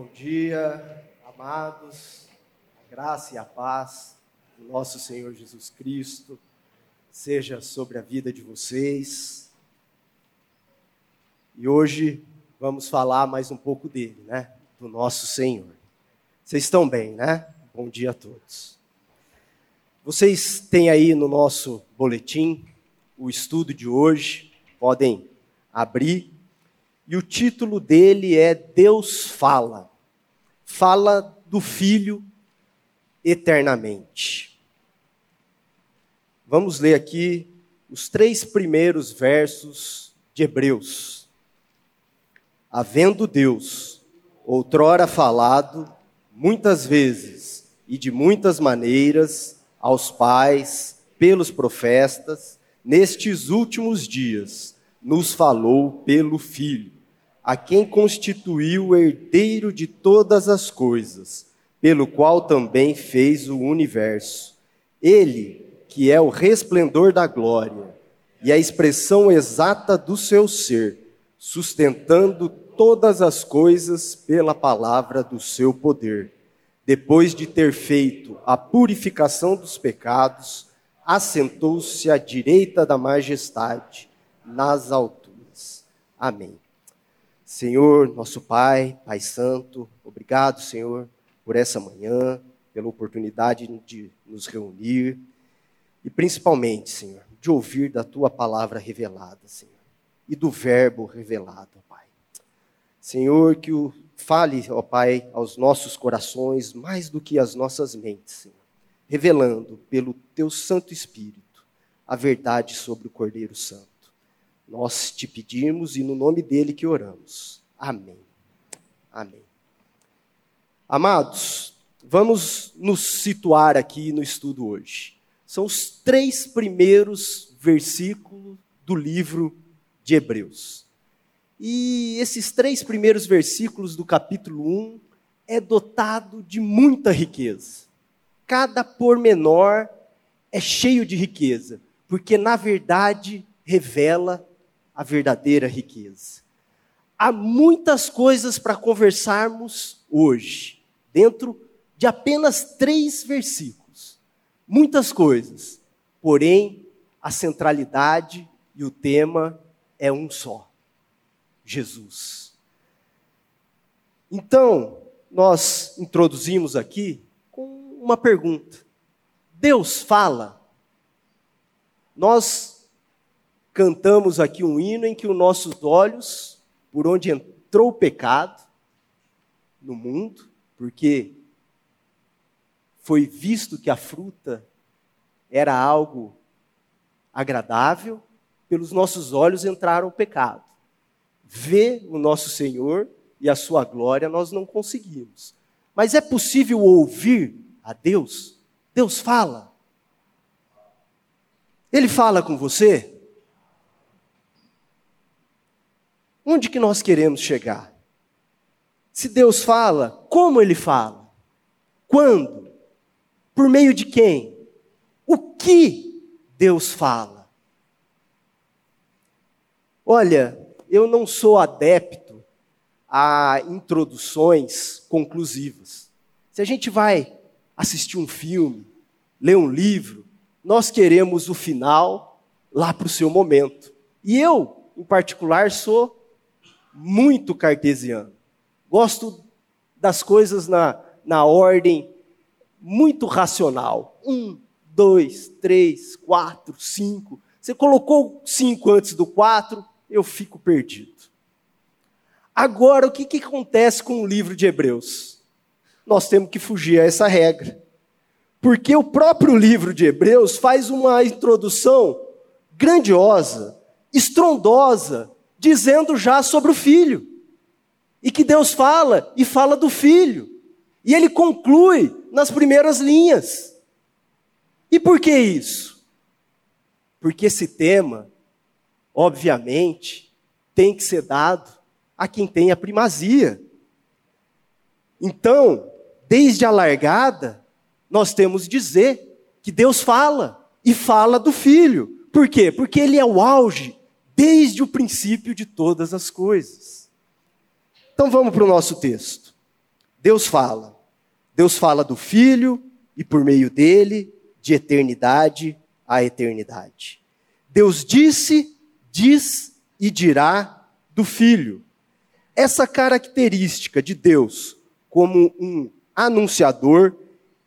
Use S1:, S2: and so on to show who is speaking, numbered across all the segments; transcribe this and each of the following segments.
S1: Bom dia, amados, a graça e a paz do nosso Senhor Jesus Cristo seja sobre a vida de vocês. E hoje vamos falar mais um pouco dele, né? Do nosso Senhor. Vocês estão bem, né? Bom dia a todos. Vocês têm aí no nosso boletim o estudo de hoje, podem abrir. E o título dele é Deus fala. Fala do Filho eternamente. Vamos ler aqui os três primeiros versos de Hebreus. Havendo Deus outrora falado muitas vezes e de muitas maneiras aos pais pelos profetas, nestes últimos dias nos falou pelo Filho, a quem constituiu o herdeiro de todas as coisas, pelo qual também fez o universo. Ele, que é o resplendor da glória e a expressão exata do seu ser, sustentando todas as coisas pela palavra do seu poder. Depois de ter feito a purificação dos pecados, assentou-se à direita da majestade nas alturas. Amém. Senhor, nosso Pai, Pai Santo, obrigado, Senhor, por essa manhã, pela oportunidade de nos reunir e principalmente, Senhor, de ouvir da tua palavra revelada, Senhor, e do verbo revelado, Pai. Senhor, que o fale, ó Pai, aos nossos corações mais do que às nossas mentes, Senhor, revelando pelo teu Santo Espírito a verdade sobre o Cordeiro Santo. Nós te pedimos e no nome dele que oramos. Amém. Amém. Amados, vamos nos situar aqui no estudo hoje. São os três primeiros versículos do livro de Hebreus. E esses três primeiros versículos do capítulo 1 é dotado de muita riqueza. Cada pormenor é cheio de riqueza, porque na verdade revela a verdadeira riqueza. Há muitas coisas para conversarmos hoje, dentro de apenas três versículos. Muitas coisas, porém, a centralidade e o tema é um só: Jesus. Então, nós introduzimos aqui com uma pergunta: Deus fala? Nós cantamos aqui um hino em que os nossos olhos, por onde entrou o pecado no mundo, porque foi visto que a fruta era algo agradável, pelos nossos olhos entraram o pecado. Ver o nosso Senhor e a sua glória nós não conseguimos. Mas é possível ouvir a Deus? Deus fala. Ele fala com você? Onde que nós queremos chegar? Se Deus fala, como Ele fala? Quando? Por meio de quem? O que Deus fala? Olha, eu não sou adepto a introduções conclusivas. Se a gente vai assistir um filme, ler um livro, nós queremos o final lá para o seu momento. E eu, em particular, sou muito cartesiano. Gosto das coisas na, na ordem muito racional. Um, dois, três, quatro, cinco. Você colocou cinco antes do quatro, eu fico perdido. Agora, o que, que acontece com o livro de Hebreus? Nós temos que fugir a essa regra. Porque o próprio livro de Hebreus faz uma introdução grandiosa, estrondosa, dizendo já sobre o filho. E que Deus fala e fala do filho. E ele conclui nas primeiras linhas. E por que isso? Porque esse tema, obviamente, tem que ser dado a quem tem a primazia. Então, desde a largada, nós temos dizer que Deus fala e fala do filho. Por quê? Porque ele é o auge desde o princípio de todas as coisas. Então vamos para o nosso texto. Deus fala. Deus fala do Filho e por meio dele, de eternidade a eternidade. Deus disse, diz e dirá do Filho. Essa característica de Deus como um anunciador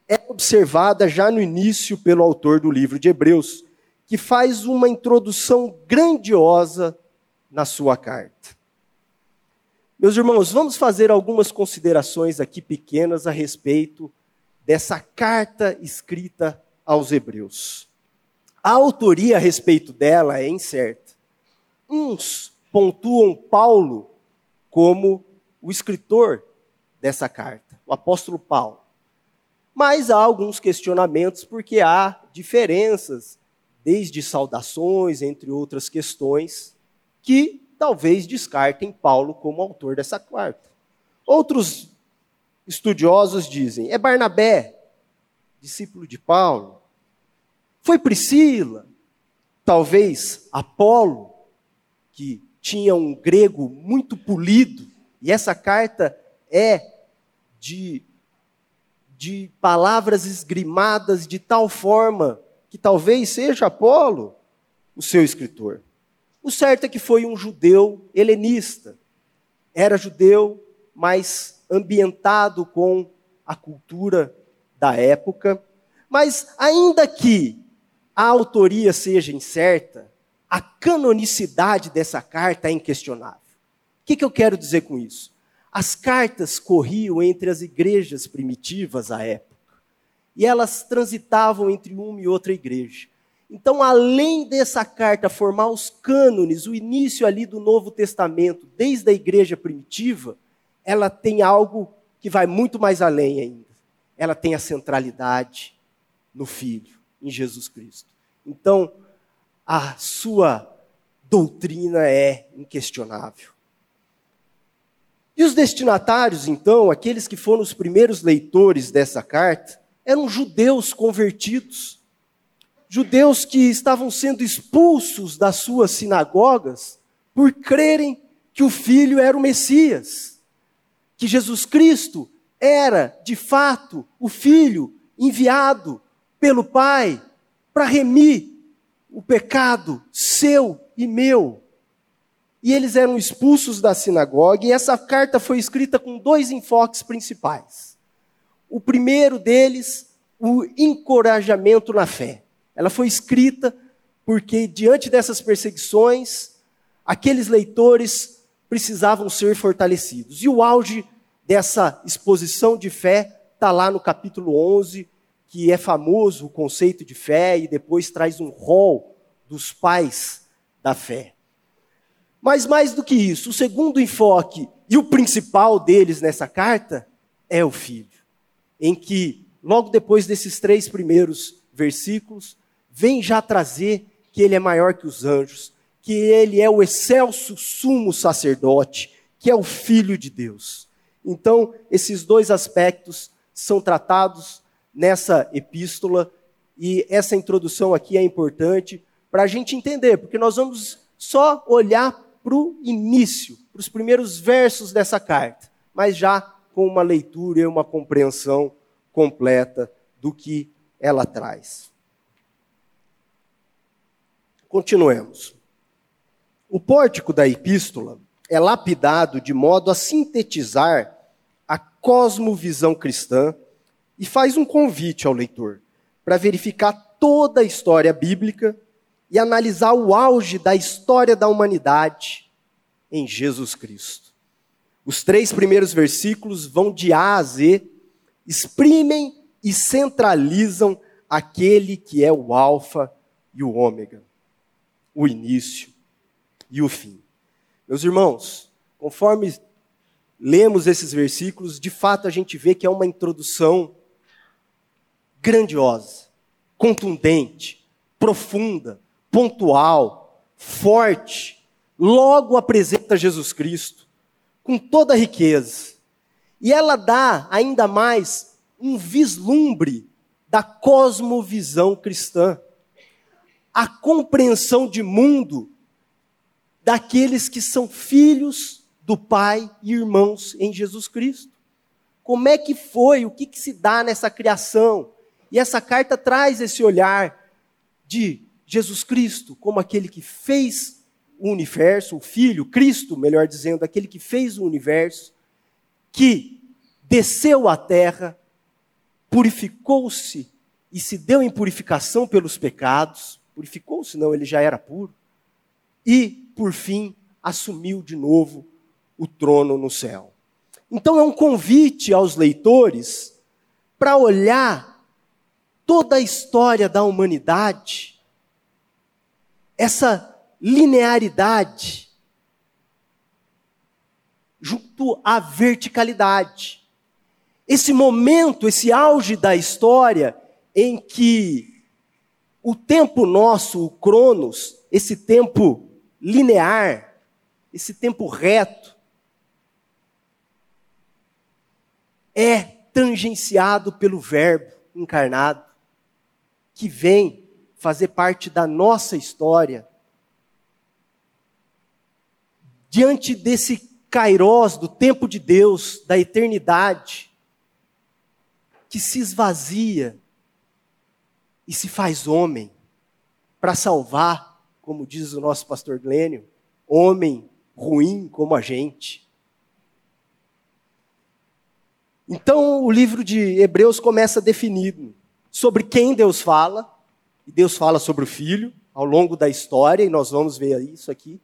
S1: é observada já no início pelo autor do livro de Hebreus, que faz uma introdução grandiosa na sua carta. Meus irmãos, vamos fazer algumas considerações aqui pequenas a respeito dessa carta escrita aos Hebreus. A autoria a respeito dela é incerta. Uns pontuam Paulo como o escritor dessa carta, o apóstolo Paulo. Mas há alguns questionamentos porque há diferenças, desde saudações, entre outras questões, que talvez descartem Paulo como autor dessa carta. Outros estudiosos dizem: é Barnabé, discípulo de Paulo. Foi Priscila, talvez Apolo, que tinha um grego muito polido, e essa carta é de, de palavras esgrimadas de tal forma que talvez seja Apolo o seu escritor. O certo é que foi um judeu helenista. Era judeu, mas ambientado com a cultura da época. Mas, ainda que a autoria seja incerta, a canonicidade dessa carta é inquestionável. O que, que eu quero dizer com isso? As cartas corriam entre as igrejas primitivas à época. E elas transitavam entre uma e outra igreja. Então, além dessa carta formar os cânones, o início ali do Novo Testamento, desde a igreja primitiva, ela tem algo que vai muito mais além ainda. Ela tem a centralidade no Filho, em Jesus Cristo. Então, a sua doutrina é inquestionável. E os destinatários, então, aqueles que foram os primeiros leitores dessa carta, eram judeus convertidos judeus que estavam sendo expulsos das suas sinagogas por crerem que o filho era o Messias, que Jesus Cristo era, de fato, o filho enviado pelo Pai para remir o pecado seu e meu. E eles eram expulsos da sinagoga, e essa carta foi escrita com dois enfoques principais. O primeiro deles, o encorajamento na fé. Ela foi escrita porque, diante dessas perseguições, aqueles leitores precisavam ser fortalecidos. E o auge dessa exposição de fé está lá no capítulo 11, que é famoso o conceito de fé, e depois traz um rol dos pais da fé. Mas mais do que isso, o segundo enfoque e o principal deles nessa carta é o filho, em que, logo depois desses três primeiros versículos, vem já trazer que ele é maior que os anjos, que ele é o excelso sumo sacerdote, que é o filho de Deus. Então, esses dois aspectos são tratados nessa epístola e essa introdução aqui é importante para a gente entender, porque nós vamos só olhar para o início, para os primeiros versos dessa carta, mas já com uma leitura e uma compreensão completa do que ela traz. Continuemos. O pórtico da epístola é lapidado de modo a sintetizar a cosmovisão cristã e faz um convite ao leitor para verificar toda a história bíblica e analisar o auge da história da humanidade em Jesus Cristo. Os três primeiros versículos vão de A a Z, exprimem e centralizam aquele que é o Alfa e o Ômega o início e o fim. Meus irmãos, conforme lemos esses versículos, de fato a gente vê que é uma introdução grandiosa, contundente, profunda, pontual, forte. Logo apresenta Jesus Cristo com toda a riqueza. E ela dá ainda mais um vislumbre da cosmovisão cristã a compreensão de mundo daqueles que são filhos do Pai e irmãos em Jesus Cristo. Como é que foi? O que, que se dá nessa criação? E essa carta traz esse olhar de Jesus Cristo como aquele que fez o universo, o Filho, Cristo, melhor dizendo, aquele que fez o universo, que desceu à terra, purificou-se e se deu em purificação pelos pecados, purificou-se, não, ele já era puro, e, por fim, assumiu de novo o trono no céu. Então é um convite aos leitores para olhar toda a história da humanidade, essa linearidade, junto à verticalidade. Esse momento, esse auge da história em que o tempo nosso, o Cronos, esse tempo linear, esse tempo reto, é tangenciado pelo Verbo encarnado, que vem fazer parte da nossa história. Diante desse kairós, do tempo de Deus, da eternidade, que se esvazia e se faz homem para salvar, como diz o nosso pastor Glênio, homem ruim como a gente. Então o livro de Hebreus começa definido sobre quem Deus fala, e Deus fala sobre o filho ao longo da história, e nós vamos ver isso aqui.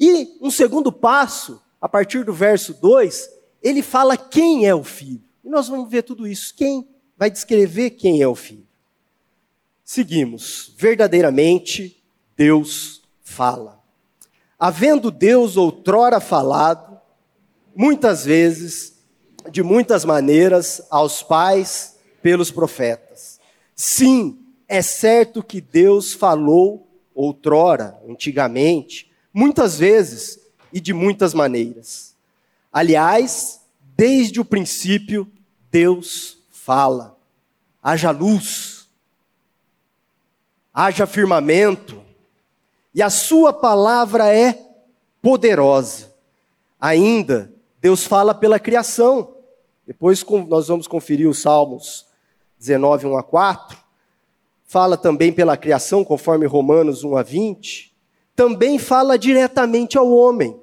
S1: E um segundo passo, a partir do verso 2, ele fala quem é o filho. E nós vamos ver tudo isso. Quem vai descrever quem é o filho? Seguimos. Verdadeiramente, Deus fala. Havendo Deus outrora falado, muitas vezes, de muitas maneiras, aos pais pelos profetas. Sim, é certo que Deus falou outrora, antigamente, muitas vezes e de muitas maneiras. Aliás, desde o princípio, Deus fala. Haja luz haja firmamento, e a sua palavra é poderosa. Ainda, Deus fala pela criação. Depois nós vamos conferir os Salmos 19, 1 a 4. Fala também pela criação, conforme Romanos 1 a 20. Também fala diretamente ao homem.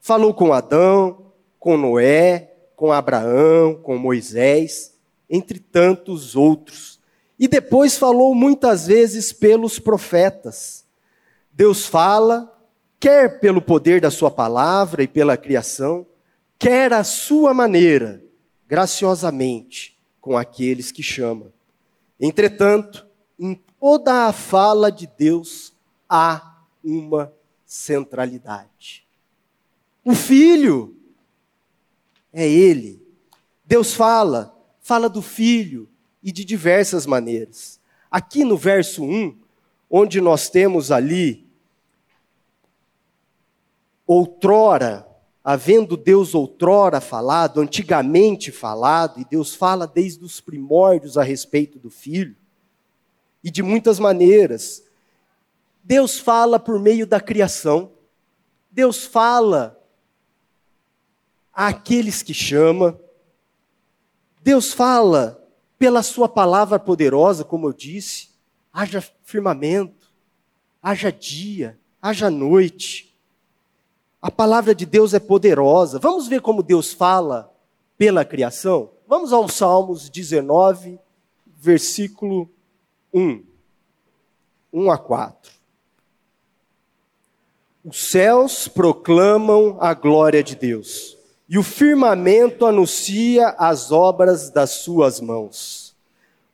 S1: Falou com Adão, com Noé, com Abraão, com Moisés, entre tantos outros. E depois falou muitas vezes pelos profetas. Deus fala, quer pelo poder da Sua palavra e pela criação, quer à Sua maneira, graciosamente, com aqueles que chama. Entretanto, em toda a fala de Deus há uma centralidade. O Filho é Ele. Deus fala, fala do Filho, e de diversas maneiras. Aqui no verso 1, onde nós temos ali, outrora, havendo Deus outrora falado, antigamente falado, e Deus fala desde os primórdios a respeito do Filho, e de muitas maneiras. Deus fala por meio da criação, Deus fala àqueles que chama, Deus fala pela Sua palavra poderosa, como eu disse, haja firmamento, haja dia, haja noite. A palavra de Deus é poderosa. Vamos ver como Deus fala pela criação? Vamos aos Salmos 19, versículo 1. 1 a 4. Os céus proclamam a glória de Deus e o firmamento anuncia as obras das suas mãos.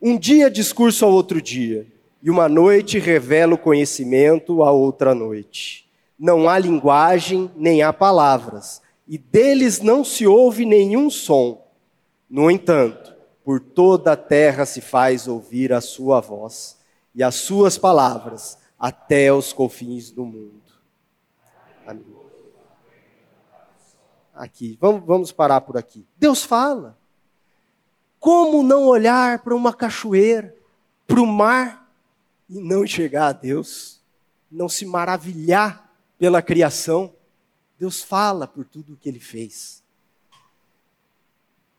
S1: Um dia discurso ao outro dia, e uma noite revela o conhecimento a outra noite. Não há linguagem, nem há palavras, e deles não se ouve nenhum som. No entanto, por toda a terra se faz ouvir a sua voz, e as suas palavras até os confins do mundo. Aqui. Vamos, vamos parar por aqui. Deus fala. Como não olhar para uma cachoeira, para o mar e não enxergar a Deus? Não se maravilhar pela criação? Deus fala por tudo o que ele fez.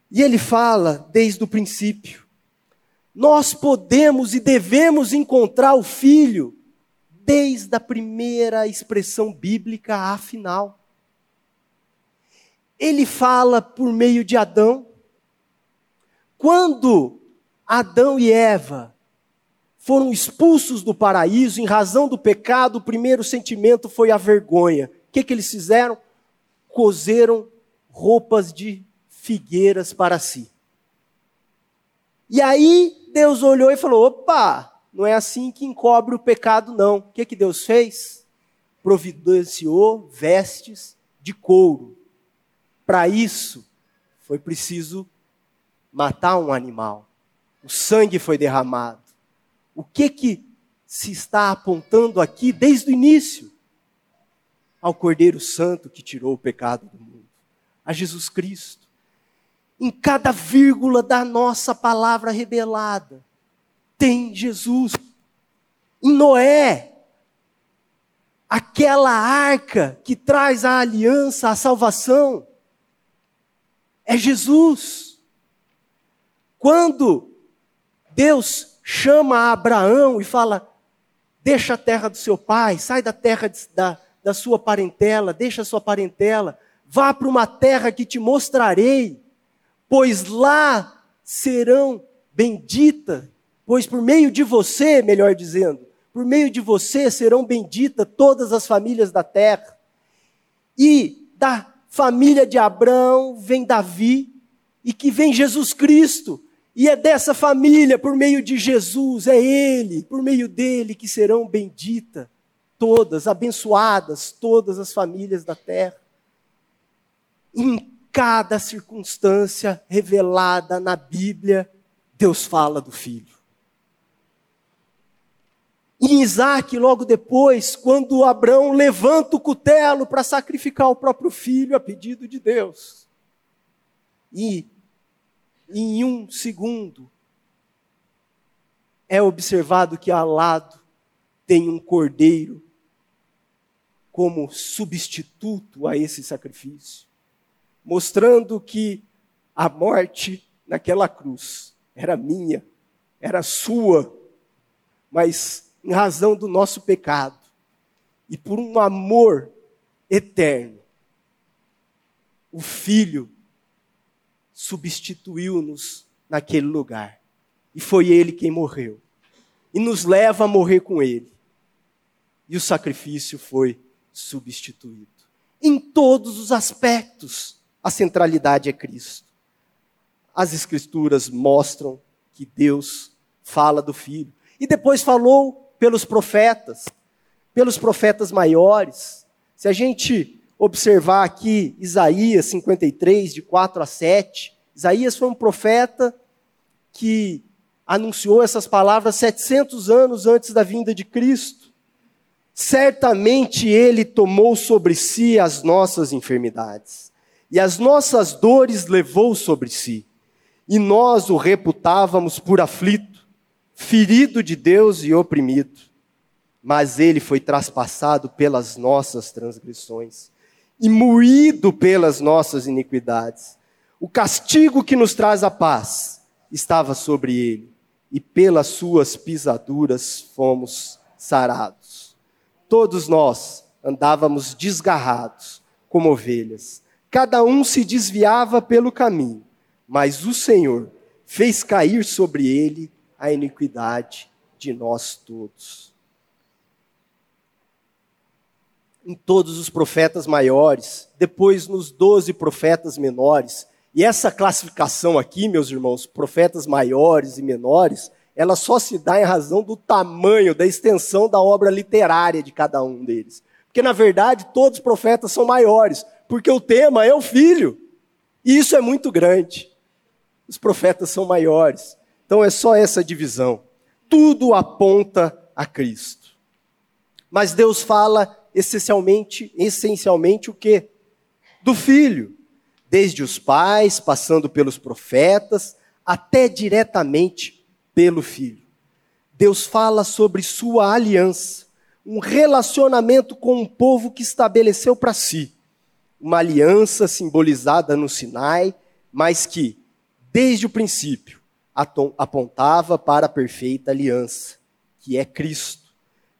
S1: E ele fala desde o princípio. Nós podemos e devemos encontrar o filho desde a primeira expressão bíblica à final. Ele fala por meio de Adão. Quando Adão e Eva foram expulsos do paraíso em razão do pecado, o primeiro sentimento foi a vergonha. O que, que eles fizeram? Cozeram roupas de figueiras para si. E aí Deus olhou e falou: opa, não é assim que encobre o pecado, não. O que, que Deus fez? Providenciou vestes de couro. Para isso, foi preciso matar um animal. O sangue foi derramado. O que que se está apontando aqui desde o início? Ao Cordeiro Santo que tirou o pecado do mundo, a Jesus Cristo. Em cada vírgula da nossa palavra revelada, tem Jesus. Em Noé, aquela arca que traz a aliança, a salvação, é Jesus. Quando Deus chama Abraão e fala: Deixa a terra do seu pai, sai da terra de, da, da sua parentela, deixa a sua parentela, vá para uma terra que te mostrarei, pois lá serão benditas pois por meio de você, melhor dizendo, por meio de você serão benditas todas as famílias da terra. E da família de Abraão vem Davi, e que vem Jesus Cristo, e é dessa família, por meio de Jesus, é Ele, por meio dele, que serão benditas todas, abençoadas todas as famílias da terra. Em cada circunstância revelada na Bíblia, Deus fala do Filho. Em Isaac, logo depois, quando Abraão levanta o cutelo para sacrificar o próprio filho a pedido de Deus. E em um segundo é observado que ao lado tem um cordeiro como substituto a esse sacrifício, mostrando que a morte naquela cruz era minha, era sua, mas em razão do nosso pecado e por um amor eterno, o Filho substituiu-nos naquele lugar. E foi Ele quem morreu. E nos leva a morrer com Ele. E o sacrifício foi substituído. Em todos os aspectos, a centralidade é Cristo. As Escrituras mostram que Deus fala do Filho. E depois falou pelos profetas, pelos profetas maiores. Se a gente observar aqui Isaías 53, de 4 a 7, Isaías foi um profeta que anunciou essas palavras 700 anos antes da vinda de Cristo. Certamente ele tomou sobre si as nossas enfermidades, e as nossas dores levou sobre si, e nós o reputávamos por aflito ferido de Deus e oprimido, mas ele foi traspassado pelas nossas transgressões e moído pelas nossas iniquidades. O castigo que nos traz a paz estava sobre ele, e pelas suas pisaduras fomos sarados. Todos nós andávamos desgarrados como ovelhas, cada um se desviava pelo caminho, mas o Senhor fez cair sobre ele a iniquidade de nós todos. Em todos os profetas maiores, depois nos doze profetas menores, e essa classificação aqui, meus irmãos, profetas maiores e menores, ela só se dá em razão do tamanho, da extensão da obra literária de cada um deles. Porque, na verdade, todos os profetas são maiores, porque o tema é o filho. E isso é muito grande. Os profetas são maiores. Então é só essa divisão. Tudo aponta a Cristo. Mas Deus fala essencialmente, essencialmente o quê? Do filho. Desde os pais, passando pelos profetas, até diretamente pelo filho. Deus fala sobre sua aliança, um relacionamento com um povo que estabeleceu para si. Uma aliança simbolizada no Sinai, mas que desde o princípio, apontava para a perfeita aliança, que é Cristo.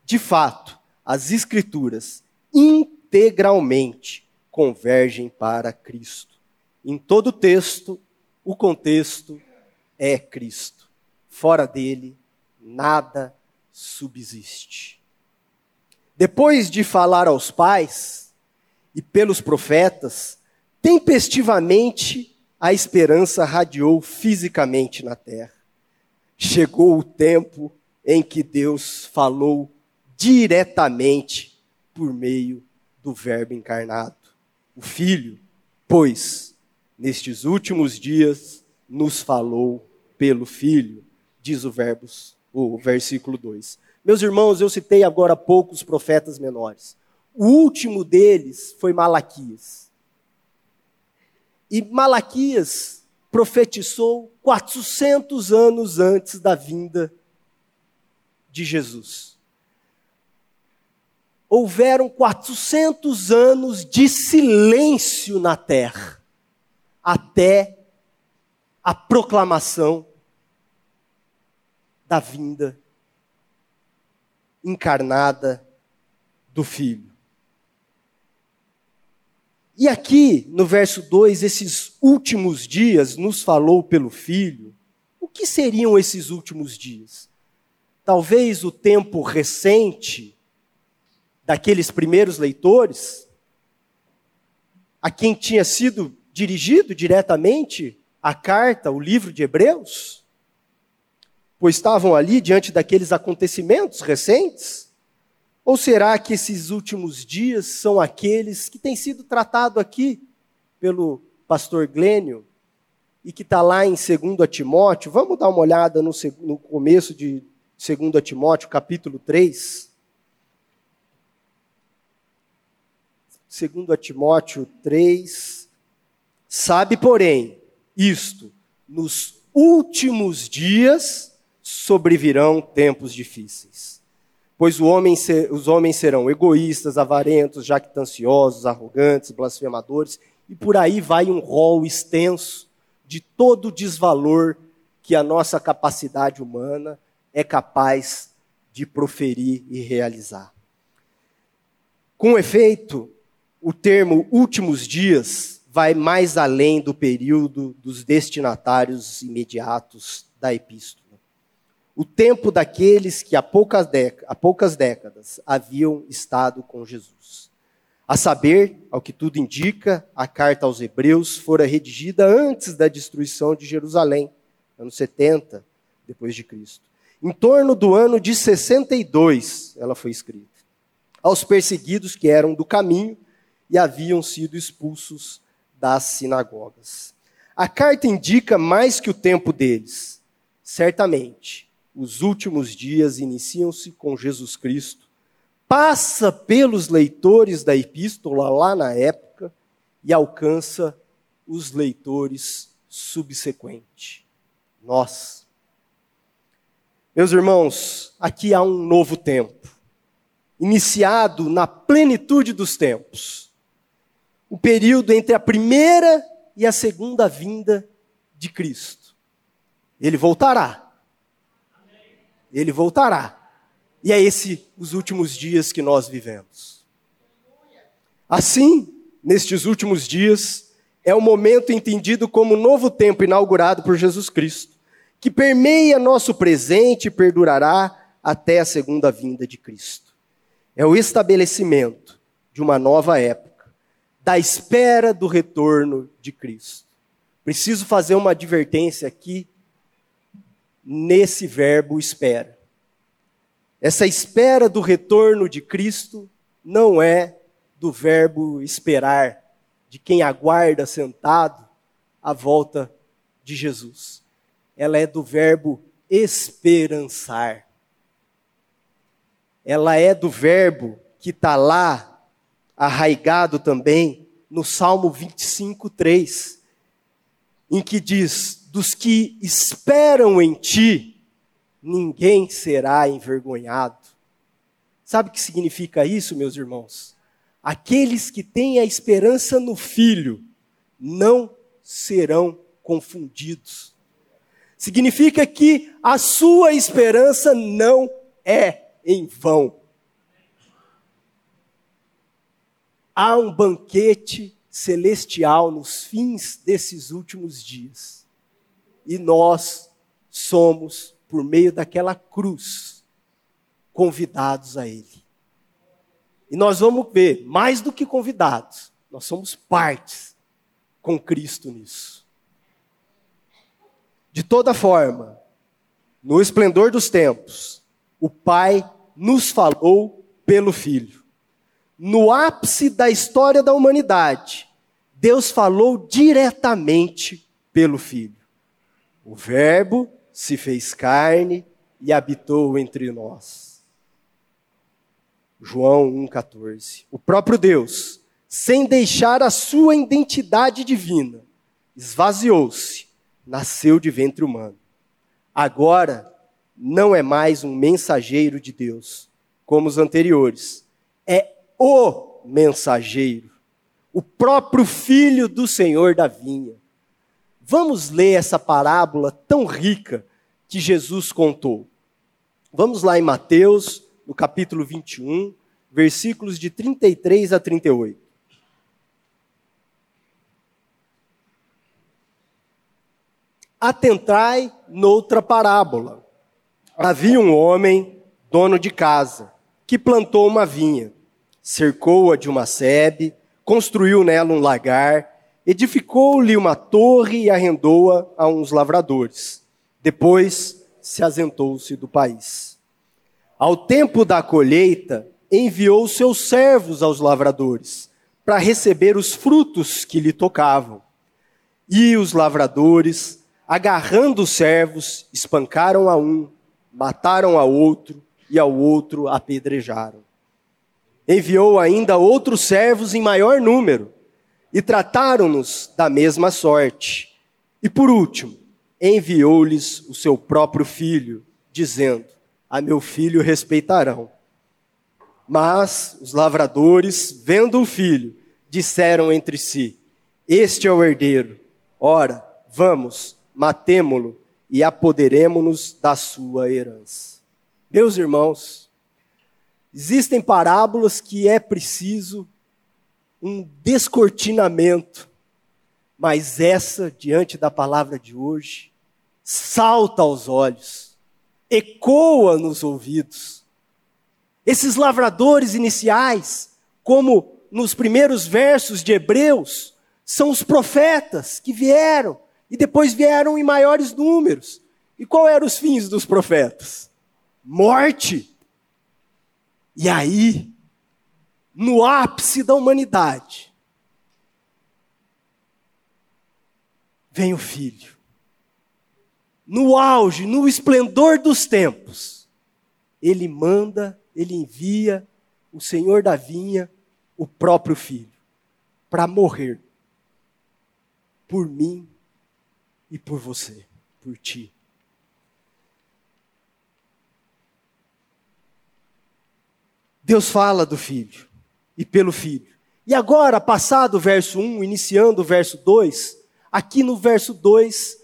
S1: De fato, as Escrituras integralmente convergem para Cristo. Em todo o texto, o contexto é Cristo. Fora dele, nada subsiste. Depois de falar aos pais e pelos profetas, tempestivamente a esperança radiou fisicamente na terra. Chegou o tempo em que Deus falou diretamente por meio do Verbo encarnado, o Filho, pois nestes últimos dias nos falou pelo Filho, diz o, verbos, o versículo 2. Meus irmãos, eu citei agora há pouco os profetas menores. O último deles foi Malaquias. E Malaquias profetizou 400 anos antes da vinda de Jesus. Houveram 400 anos de silêncio na terra, até a proclamação da vinda encarnada do Filho. E aqui, no verso 2, esses últimos dias nos falou pelo Filho. O que seriam esses últimos dias? Talvez o tempo recente daqueles primeiros leitores, a quem tinha sido dirigido diretamente a carta, o livro de Hebreus? pois estavam ali diante daqueles acontecimentos recentes? Ou será que esses últimos dias são aqueles que têm sido tratado aqui pelo pastor Glênio e que está lá em 2 Timóteo? Vamos dar uma olhada no, no começo de 2 Timóteo, capítulo 3. 2 Timóteo 3. Sabe, porém, isto, nos últimos dias sobrevirão tempos difíceis. Pois homem os homens serão egoístas, avarentos, jactanciosos, arrogantes, blasfemadores, e por aí vai um rol extenso de todo o desvalor que a nossa capacidade humana é capaz de proferir e realizar. Com efeito, o termo últimos dias vai mais além do período dos destinatários imediatos da epístola o tempo daqueles que há poucas, há poucas décadas haviam estado com Jesus. A saber, ao que tudo indica, a carta aos Hebreus fora redigida antes da destruição de Jerusalém, ano 70 depois de Cristo. Em torno do ano de 62, ela foi escrita. Aos perseguidos que eram do caminho e haviam sido expulsos das sinagogas. A carta indica mais que o tempo deles. Certamente, os últimos dias iniciam-se com Jesus Cristo, passa pelos leitores da epístola lá na época e alcança os leitores subsequentes. Nós. Meus irmãos, aqui há um novo tempo, iniciado na plenitude dos tempos. O período entre a primeira e a segunda vinda de Cristo. Ele voltará ele voltará. E é esse os últimos dias que nós vivemos. Assim, nestes últimos dias, é o momento entendido como novo tempo inaugurado por Jesus Cristo, que permeia nosso presente e perdurará até a segunda vinda de Cristo. É o estabelecimento de uma nova época, da espera do retorno de Cristo. Preciso fazer uma advertência aqui nesse verbo espera. Essa espera do retorno de Cristo não é do verbo esperar, de quem aguarda sentado a volta de Jesus. Ela é do verbo esperançar. Ela é do verbo que está lá, arraigado também, no Salmo 25, 3, em que diz: dos que esperam em ti, ninguém será envergonhado. Sabe o que significa isso, meus irmãos? Aqueles que têm a esperança no Filho não serão confundidos. Significa que a sua esperança não é em vão. Há um banquete celestial nos fins desses últimos dias. E nós somos, por meio daquela cruz, convidados a Ele. E nós vamos ver, mais do que convidados, nós somos partes com Cristo nisso. De toda forma, no esplendor dos tempos, o Pai nos falou pelo Filho. No ápice da história da humanidade, Deus falou diretamente pelo Filho. O Verbo se fez carne e habitou entre nós. João 1,14. O próprio Deus, sem deixar a sua identidade divina, esvaziou-se nasceu de ventre humano. Agora não é mais um mensageiro de Deus, como os anteriores. É o mensageiro, o próprio filho do Senhor da vinha. Vamos ler essa parábola tão rica que Jesus contou. Vamos lá em Mateus, no capítulo 21, versículos de 33 a 38. Atentai noutra parábola. Havia um homem, dono de casa, que plantou uma vinha, cercou-a de uma sebe, construiu nela um lagar, edificou-lhe uma torre e arrendou-a a uns lavradores. Depois se asentou-se do país. Ao tempo da colheita, enviou seus servos aos lavradores para receber os frutos que lhe tocavam. E os lavradores, agarrando os servos, espancaram a um, mataram a outro e ao outro apedrejaram. Enviou ainda outros servos em maior número e trataram-nos da mesma sorte. E por último, enviou-lhes o seu próprio filho, dizendo: A meu filho respeitarão. Mas os lavradores, vendo o filho, disseram entre si: Este é o herdeiro. Ora, vamos, matemo-lo e apoderemo-nos da sua herança. Meus irmãos, existem parábolas que é preciso um descortinamento, mas essa, diante da palavra de hoje, salta aos olhos, ecoa nos ouvidos. Esses lavradores iniciais, como nos primeiros versos de Hebreus, são os profetas que vieram e depois vieram em maiores números. E qual eram os fins dos profetas? Morte. E aí, no ápice da humanidade, vem o filho. No auge, no esplendor dos tempos, ele manda, ele envia o Senhor da vinha, o próprio filho, para morrer por mim e por você, por ti. Deus fala do filho e pelo filho. E agora, passado o verso 1, iniciando o verso 2, aqui no verso 2,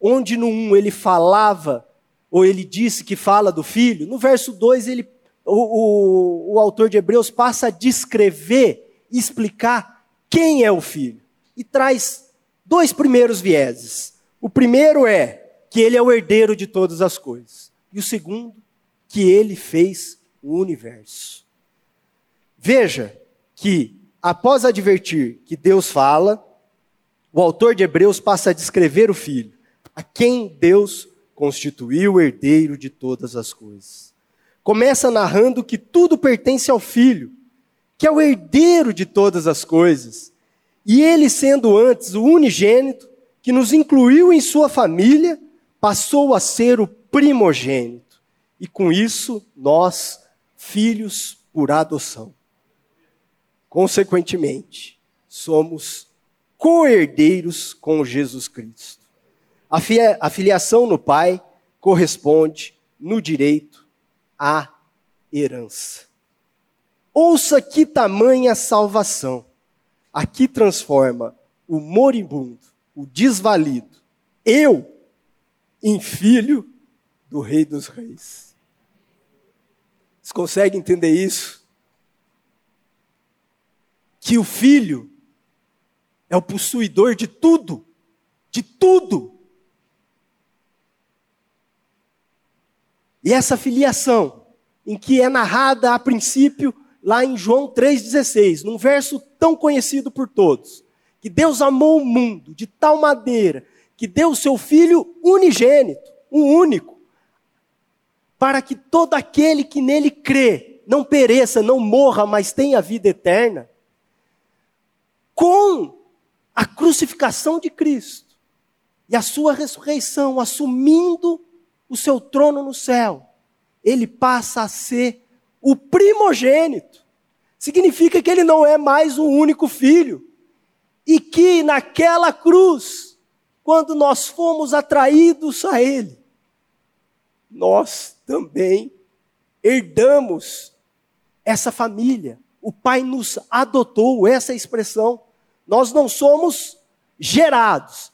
S1: onde no 1 ele falava, ou ele disse que fala do filho, no verso 2 ele, o, o, o autor de Hebreus passa a descrever, explicar quem é o filho. E traz dois primeiros vieses. O primeiro é que ele é o herdeiro de todas as coisas. E o segundo, que ele fez o universo. Veja que, após advertir que Deus fala, o autor de Hebreus passa a descrever o filho, a quem Deus constituiu o herdeiro de todas as coisas. Começa narrando que tudo pertence ao filho, que é o herdeiro de todas as coisas. E ele, sendo antes o unigênito, que nos incluiu em sua família, passou a ser o primogênito. E com isso, nós, filhos por adoção. Consequentemente, somos co-herdeiros com Jesus Cristo. A filiação no Pai corresponde, no direito, à herança. Ouça que tamanha salvação. Aqui transforma o moribundo o desvalido, eu, em filho do Rei dos Reis. Vocês conseguem entender isso? Que o filho é o possuidor de tudo, de tudo. E essa filiação, em que é narrada a princípio lá em João 3,16, num verso tão conhecido por todos, que Deus amou o mundo de tal maneira que deu o seu Filho unigênito, o um único, para que todo aquele que nele crê não pereça, não morra, mas tenha vida eterna. Com a crucificação de Cristo e a sua ressurreição, assumindo o seu trono no céu, ele passa a ser o primogênito. Significa que ele não é mais o único filho. E que naquela cruz, quando nós fomos atraídos a ele, nós também herdamos essa família. O Pai nos adotou, essa é expressão. Nós não somos gerados.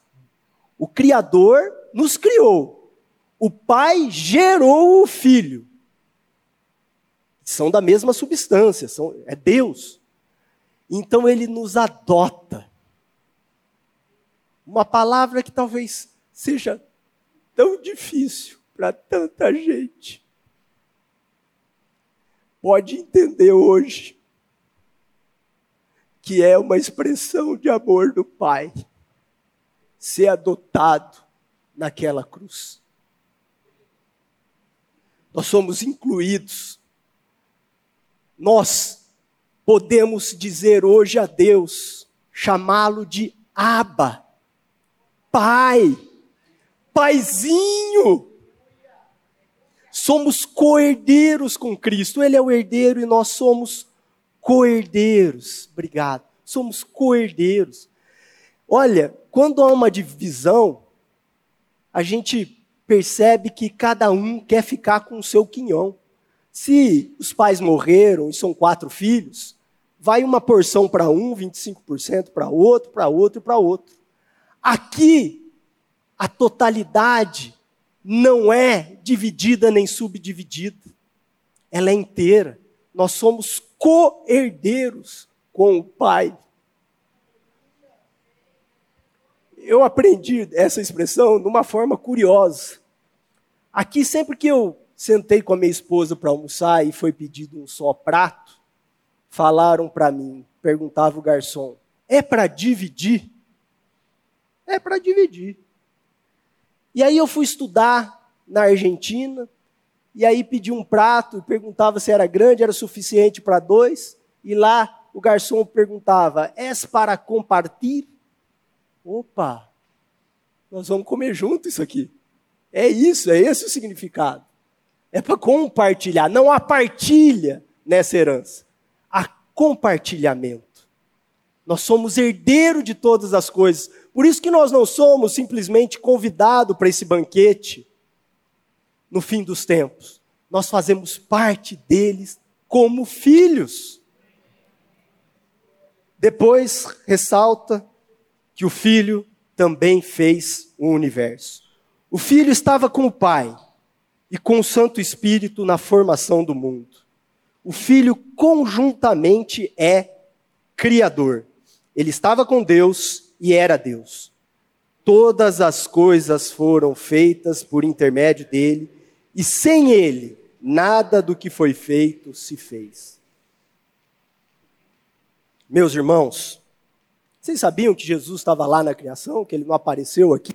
S1: O Criador nos criou o pai gerou o filho. São da mesma substância, são, é Deus. Então ele nos adota. Uma palavra que talvez seja tão difícil para tanta gente. Pode entender hoje que é uma expressão de amor do Pai ser adotado naquela cruz. Nós somos incluídos. Nós podemos dizer hoje a Deus, chamá-lo de Abba, Pai, Paizinho. Somos co-herdeiros com Cristo. Ele é o herdeiro e nós somos co-herdeiros. Obrigado. Somos co-herdeiros. Olha, quando há uma divisão, a gente percebe que cada um quer ficar com o seu quinhão. Se os pais morreram e são quatro filhos, vai uma porção para um, 25% para outro, para outro e para outro. Aqui, a totalidade não é dividida nem subdividida. Ela é inteira. Nós somos co-herdeiros com o Pai. Eu aprendi essa expressão de uma forma curiosa. Aqui, sempre que eu sentei com a minha esposa para almoçar e foi pedido um só prato, falaram para mim, perguntava o garçom: é para dividir? É para dividir. E aí eu fui estudar na Argentina, e aí pedi um prato e perguntava se era grande, era suficiente para dois, e lá o garçom perguntava: és para compartilhar? Opa, nós vamos comer junto isso aqui. É isso, é esse o significado. É para compartilhar. Não há partilha nessa herança. Há compartilhamento. Nós somos herdeiro de todas as coisas. Por isso que nós não somos simplesmente convidados para esse banquete no fim dos tempos. Nós fazemos parte deles como filhos. Depois ressalta que o filho também fez o universo. O filho estava com o pai e com o Santo Espírito na formação do mundo. O filho conjuntamente é criador. Ele estava com Deus e era Deus. Todas as coisas foram feitas por intermédio dele, e sem ele, nada do que foi feito se fez. Meus irmãos, vocês sabiam que Jesus estava lá na criação, que ele não apareceu aqui?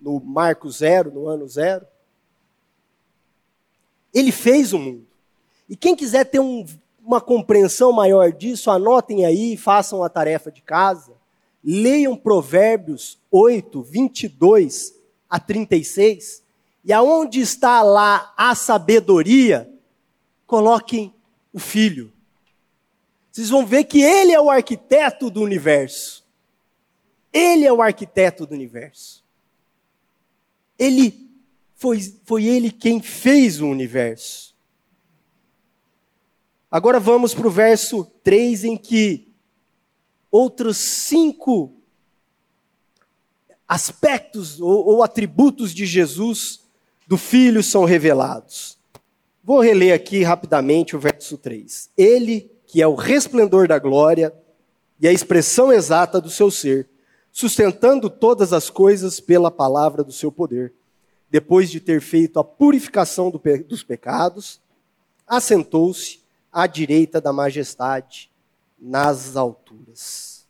S1: no marco zero, no ano zero. Ele fez o mundo. E quem quiser ter um, uma compreensão maior disso, anotem aí façam a tarefa de casa. Leiam Provérbios 8, 22 a 36. E aonde está lá a sabedoria, coloquem o filho. Vocês vão ver que ele é o arquiteto do universo. Ele é o arquiteto do universo. Ele foi, foi ele quem fez o universo. Agora vamos para o verso 3, em que outros cinco aspectos ou, ou atributos de Jesus, do Filho, são revelados. Vou reler aqui rapidamente o verso 3. Ele, que é o resplendor da glória e a expressão exata do seu ser, sustentando todas as coisas pela palavra do seu poder, depois de ter feito a purificação do pe dos pecados, assentou-se à direita da majestade nas alturas.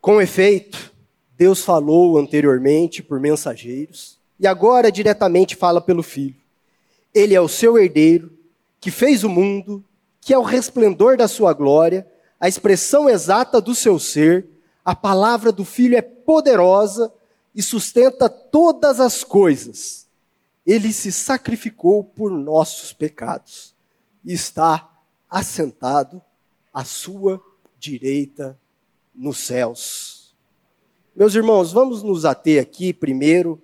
S1: Com efeito, Deus falou anteriormente por mensageiros e agora diretamente fala pelo Filho. Ele é o seu herdeiro, que fez o mundo, que é o resplendor da sua glória, a expressão exata do seu ser. A palavra do Filho é poderosa e sustenta todas as coisas. Ele se sacrificou por nossos pecados e está assentado à sua direita nos céus. Meus irmãos, vamos nos ater aqui primeiro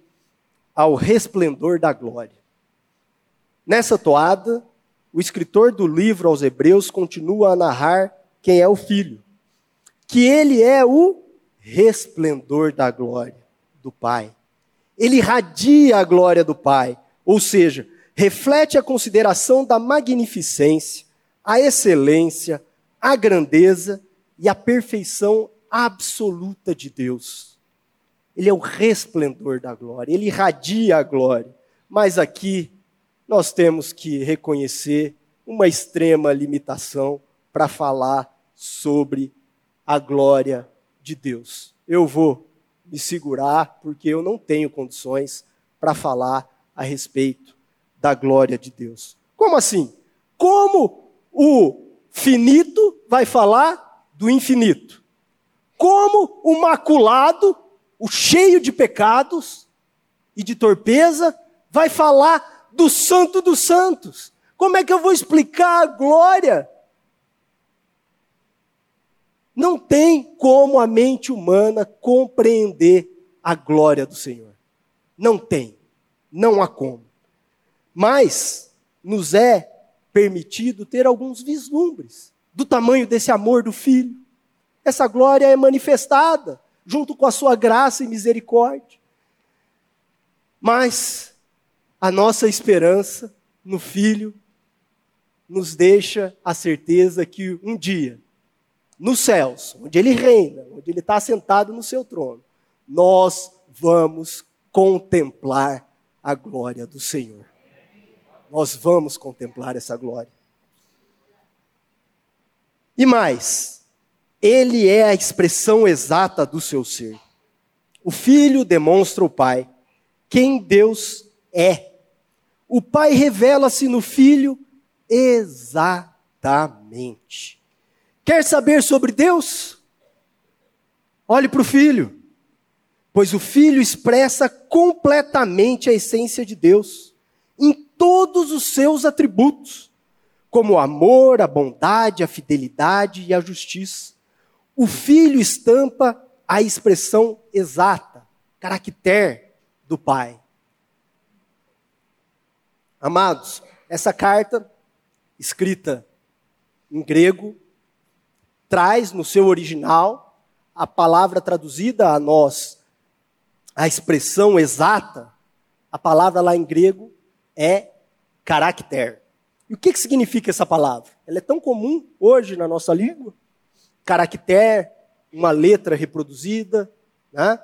S1: ao resplendor da glória. Nessa toada, o escritor do livro aos Hebreus continua a narrar quem é o Filho, que ele é o resplendor da glória do Pai. Ele irradia a glória do Pai, ou seja, reflete a consideração da magnificência, a excelência, a grandeza e a perfeição absoluta de Deus. Ele é o resplendor da glória, ele irradia a glória. Mas aqui nós temos que reconhecer uma extrema limitação para falar sobre a glória de Deus. Eu vou me segurar porque eu não tenho condições para falar a respeito da glória de Deus. Como assim? Como o finito vai falar do infinito. Como o maculado, o cheio de pecados e de torpeza, vai falar do santo dos santos. Como é que eu vou explicar a glória? Não tem como a mente humana compreender a glória do Senhor. Não tem. Não há como. Mas nos é permitido ter alguns vislumbres do tamanho desse amor do Filho. Essa glória é manifestada junto com a sua graça e misericórdia. Mas a nossa esperança no Filho nos deixa a certeza que um dia, nos céus, onde Ele reina, onde Ele está sentado no seu trono, nós vamos contemplar a glória do Senhor nós vamos contemplar essa glória. E mais, ele é a expressão exata do seu ser. O filho demonstra o pai quem Deus é. O pai revela-se no filho exatamente. Quer saber sobre Deus? Olhe para o filho, pois o filho expressa completamente a essência de Deus todos os seus atributos, como o amor, a bondade, a fidelidade e a justiça. O filho estampa a expressão exata, caractere do pai. Amados, essa carta, escrita em grego, traz no seu original a palavra traduzida a nós, a expressão exata, a palavra lá em grego é caractere. E o que, que significa essa palavra? Ela é tão comum hoje na nossa língua. Caractere, uma letra reproduzida, né?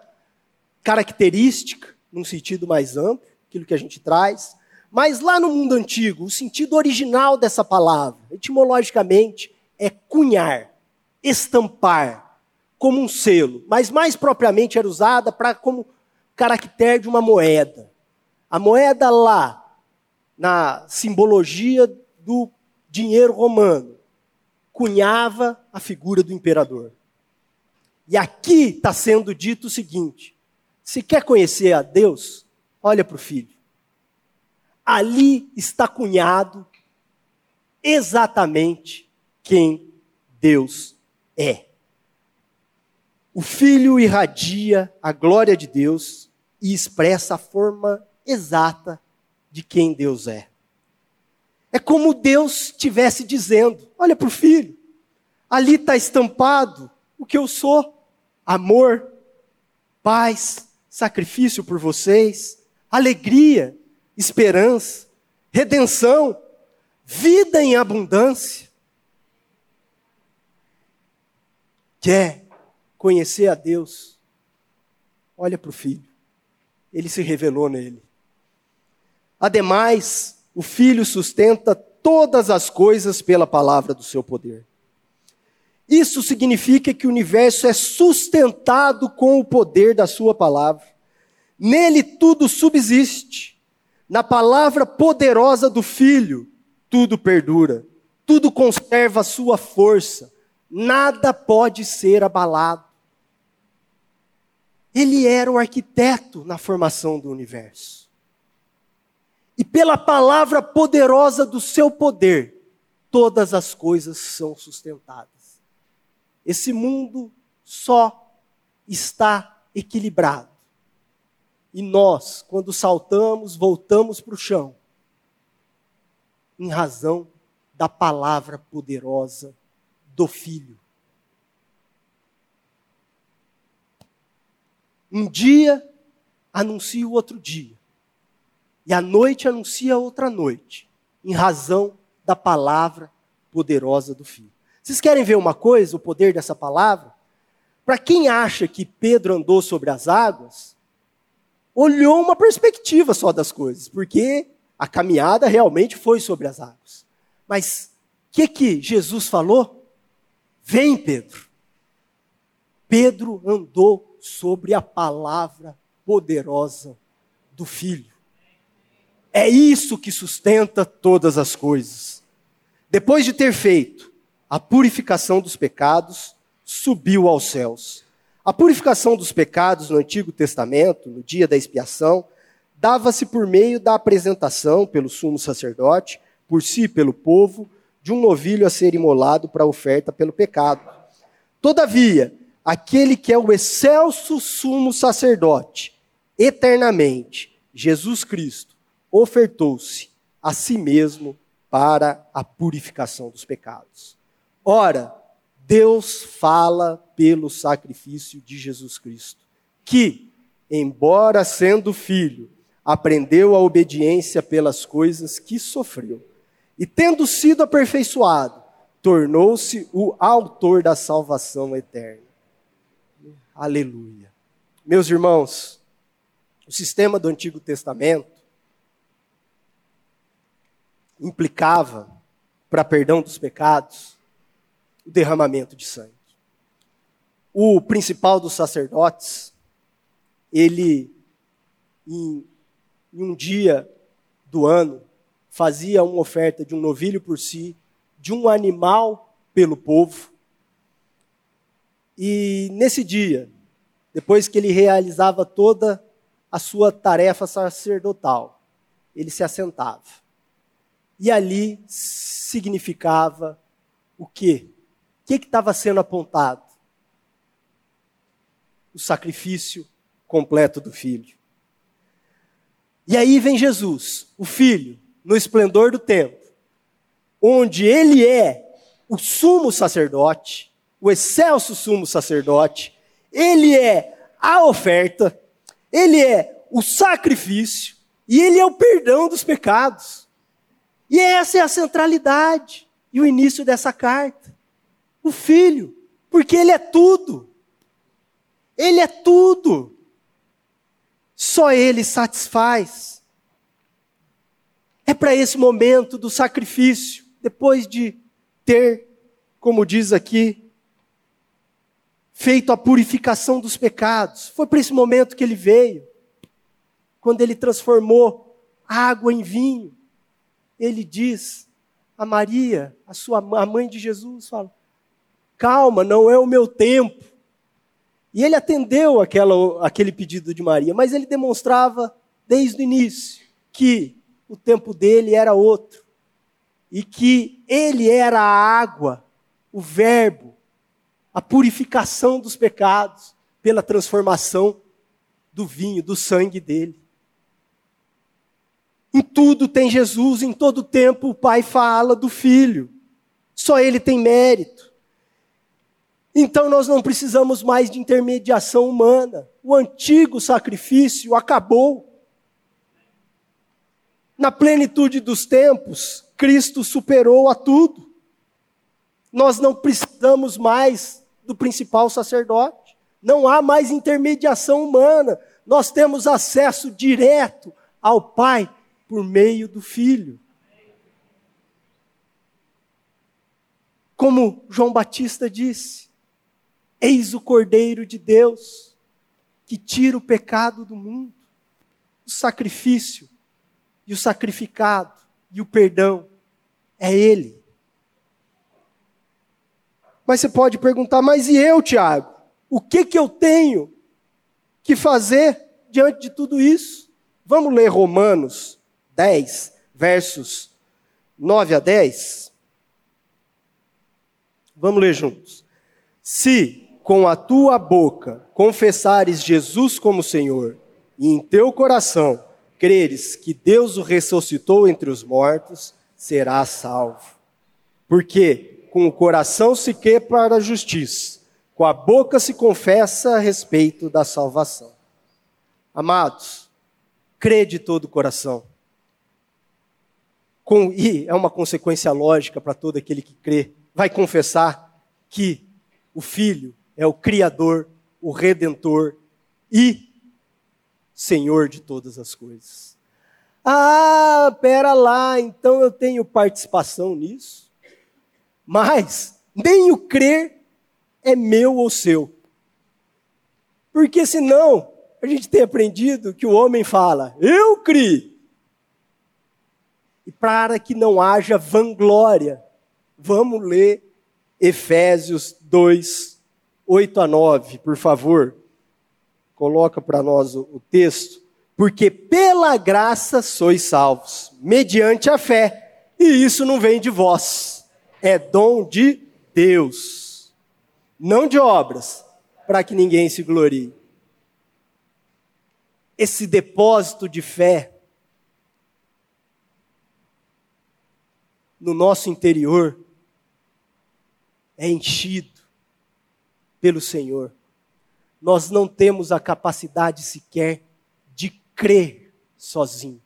S1: característica, num sentido mais amplo, aquilo que a gente traz. Mas lá no mundo antigo, o sentido original dessa palavra, etimologicamente, é cunhar, estampar, como um selo. Mas mais propriamente era usada para como caractere de uma moeda. A moeda lá, na simbologia do dinheiro romano, cunhava a figura do imperador. E aqui está sendo dito o seguinte: se quer conhecer a Deus, olha para o filho. Ali está cunhado exatamente quem Deus é. O filho irradia a glória de Deus e expressa a forma exata de quem Deus é. É como Deus estivesse dizendo: olha para o filho, ali está estampado o que eu sou: amor, paz, sacrifício por vocês, alegria, esperança, redenção, vida em abundância. Quer conhecer a Deus? Olha para o filho. Ele se revelou nele. Ademais, o filho sustenta todas as coisas pela palavra do seu poder. Isso significa que o universo é sustentado com o poder da sua palavra. Nele tudo subsiste. Na palavra poderosa do Filho, tudo perdura. Tudo conserva a sua força. Nada pode ser abalado. Ele era o arquiteto na formação do universo. E pela palavra poderosa do seu poder, todas as coisas são sustentadas. Esse mundo só está equilibrado. E nós, quando saltamos, voltamos para o chão, em razão da palavra poderosa do Filho. Um dia anuncia o outro dia, e a noite anuncia outra noite, em razão da palavra poderosa do Filho. Vocês querem ver uma coisa, o poder dessa palavra? Para quem acha que Pedro andou sobre as águas, olhou uma perspectiva só das coisas, porque a caminhada realmente foi sobre as águas. Mas o que, que Jesus falou? Vem, Pedro. Pedro andou sobre a palavra poderosa do Filho. É isso que sustenta todas as coisas. Depois de ter feito a purificação dos pecados, subiu aos céus. A purificação dos pecados no Antigo Testamento, no dia da expiação, dava-se por meio da apresentação pelo sumo sacerdote, por si e pelo povo, de um novilho a ser imolado para oferta pelo pecado. Todavia, aquele que é o excelso sumo sacerdote, eternamente, Jesus Cristo, ofertou-se a si mesmo para a purificação dos pecados. Ora, Deus fala pelo sacrifício de Jesus Cristo, que, embora sendo filho, aprendeu a obediência pelas coisas que sofreu. E tendo sido aperfeiçoado, tornou-se o autor da salvação eterna. Aleluia. Meus irmãos, o sistema do Antigo Testamento implicava, para perdão dos pecados, o derramamento de sangue. O principal dos sacerdotes, ele, em, em um dia do ano, fazia uma oferta de um novilho por si, de um animal pelo povo. E nesse dia, depois que ele realizava toda a sua tarefa sacerdotal, ele se assentava. E ali significava o quê? O que estava sendo apontado? O sacrifício completo do filho. E aí vem Jesus, o filho, no esplendor do tempo, onde ele é o sumo sacerdote, o excelso sumo sacerdote, ele é a oferta, ele é o sacrifício e ele é o perdão dos pecados. E essa é a centralidade e o início dessa carta o filho, porque ele é tudo. Ele é tudo. Só ele satisfaz. É para esse momento do sacrifício, depois de ter, como diz aqui, feito a purificação dos pecados. Foi para esse momento que ele veio. Quando ele transformou água em vinho. Ele diz a Maria, a sua a mãe de Jesus, fala: calma, não é o meu tempo. E ele atendeu aquela, aquele pedido de Maria, mas ele demonstrava desde o início que o tempo dele era outro. E que ele era a água, o Verbo, a purificação dos pecados pela transformação do vinho, do sangue dele. Em tudo tem Jesus, em todo tempo o Pai fala do Filho. Só ele tem mérito. Então nós não precisamos mais de intermediação humana. o antigo sacrifício acabou. Na plenitude dos tempos, Cristo superou a tudo. Nós não precisamos mais do principal sacerdote. Não há mais intermediação humana. Nós temos acesso direto ao Pai por meio do Filho. Como João Batista disse: Eis o Cordeiro de Deus que tira o pecado do mundo. O sacrifício e o sacrificado e o perdão é Ele. Mas você pode perguntar, mas e eu, Tiago? O que que eu tenho que fazer diante de tudo isso? Vamos ler Romanos 10, versos 9 a 10. Vamos ler juntos. Se com a tua boca confessares Jesus como Senhor e em teu coração creres que Deus o ressuscitou entre os mortos, serás salvo. Porque com o coração se quer para a justiça, com a boca se confessa a respeito da salvação. Amados, crê de todo o coração. Com, e é uma consequência lógica para todo aquele que crê, vai confessar que o Filho é o Criador, o Redentor e Senhor de todas as coisas. Ah, pera lá, então eu tenho participação nisso. Mas nem o crer é meu ou seu. Porque senão a gente tem aprendido que o homem fala, eu criei. E para que não haja vanglória, vamos ler Efésios 2, 8 a 9, por favor. Coloca para nós o, o texto. Porque pela graça sois salvos, mediante a fé. E isso não vem de vós, é dom de Deus, não de obras, para que ninguém se glorie. Esse depósito de fé no nosso interior é enchido pelo Senhor. Nós não temos a capacidade sequer de crer sozinho.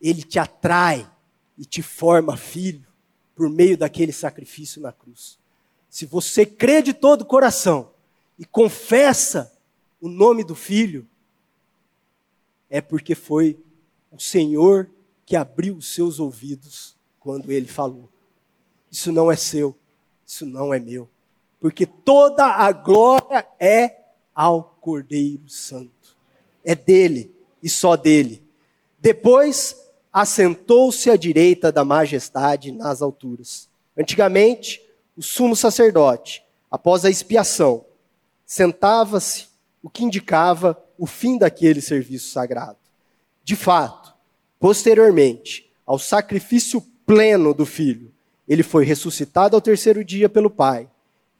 S1: Ele te atrai e te forma filho por meio daquele sacrifício na cruz. Se você crê de todo o coração e confessa o nome do filho, é porque foi o Senhor que abriu os seus ouvidos quando ele falou. Isso não é seu, isso não é meu, porque toda a glória é ao Cordeiro Santo. É dele e só dele. Depois assentou-se à direita da majestade nas alturas. Antigamente, o sumo sacerdote, após a expiação, sentava-se, o que indicava o fim daquele serviço sagrado. De fato, posteriormente ao sacrifício pleno do filho, ele foi ressuscitado ao terceiro dia pelo Pai.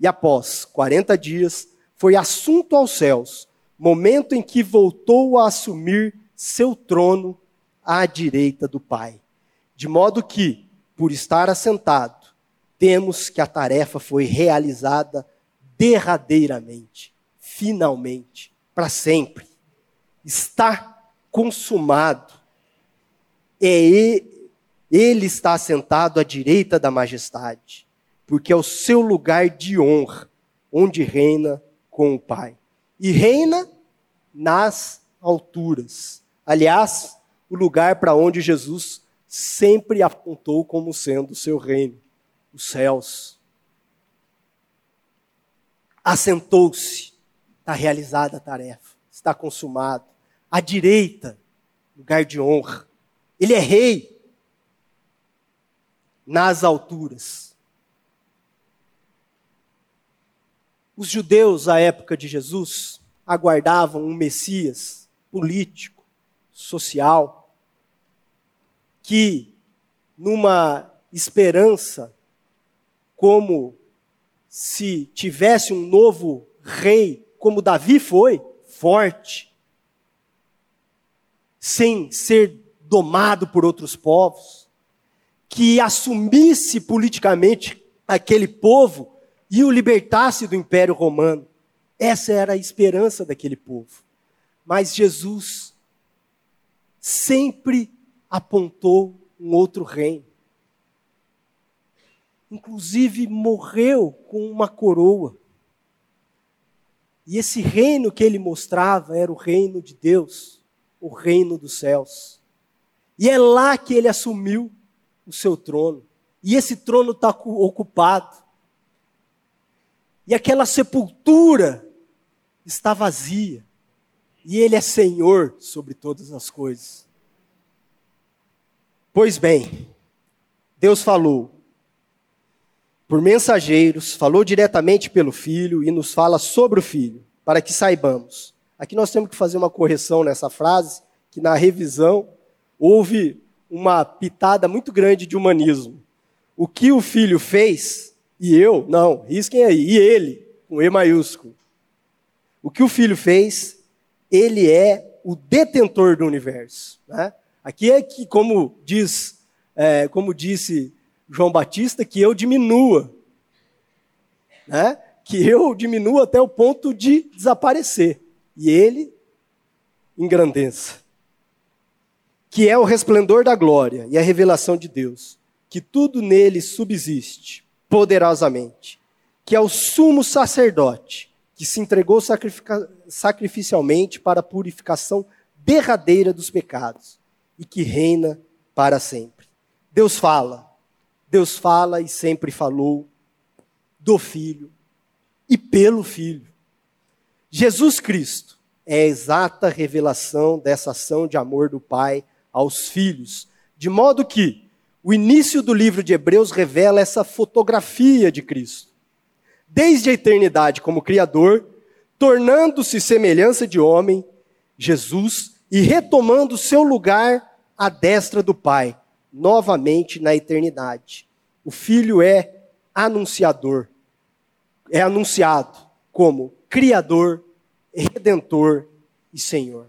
S1: E após 40 dias, foi assunto aos céus, momento em que voltou a assumir seu trono à direita do Pai. De modo que, por estar assentado, temos que a tarefa foi realizada derradeiramente, finalmente, para sempre. Está consumado. É ele está sentado à direita da majestade, porque é o seu lugar de honra, onde reina com o Pai. E reina nas alturas. Aliás, o lugar para onde Jesus sempre apontou como sendo o seu reino, os céus. Assentou-se, está realizada a tarefa, está consumado. À direita, lugar de honra. Ele é rei nas alturas. Os judeus, à época de Jesus, aguardavam um Messias político, social, que, numa esperança, como se tivesse um novo rei, como Davi foi, forte, sem ser domado por outros povos, que assumisse politicamente aquele povo e o libertasse do Império Romano. Essa era a esperança daquele povo. Mas Jesus sempre apontou um outro reino. Inclusive morreu com uma coroa. E esse reino que ele mostrava era o reino de Deus, o reino dos céus. E é lá que ele assumiu o seu trono. E esse trono está ocupado. E aquela sepultura está vazia. E ele é Senhor sobre todas as coisas. Pois bem, Deus falou por mensageiros, falou diretamente pelo Filho e nos fala sobre o Filho, para que saibamos. Aqui nós temos que fazer uma correção nessa frase, que na revisão houve uma pitada muito grande de humanismo. O que o Filho fez, e eu, não, risquem aí, e ele, com E maiúsculo. O que o Filho fez, ele é o detentor do universo. Né? Aqui é que, como diz, é, como disse João Batista que eu diminua. Né? Que eu diminua até o ponto de desaparecer. E ele engrandeça. Que é o resplendor da glória e a revelação de Deus. Que tudo nele subsiste poderosamente. Que é o sumo sacerdote que se entregou sacrificialmente para a purificação derradeira dos pecados e que reina para sempre. Deus fala, Deus fala e sempre falou do Filho e pelo Filho. Jesus Cristo é a exata revelação dessa ação de amor do Pai aos filhos, de modo que o início do livro de Hebreus revela essa fotografia de Cristo. Desde a eternidade como Criador, tornando-se semelhança de homem, Jesus, e retomando seu lugar à destra do Pai novamente na eternidade. O Filho é anunciador, é anunciado como Criador, Redentor e Senhor.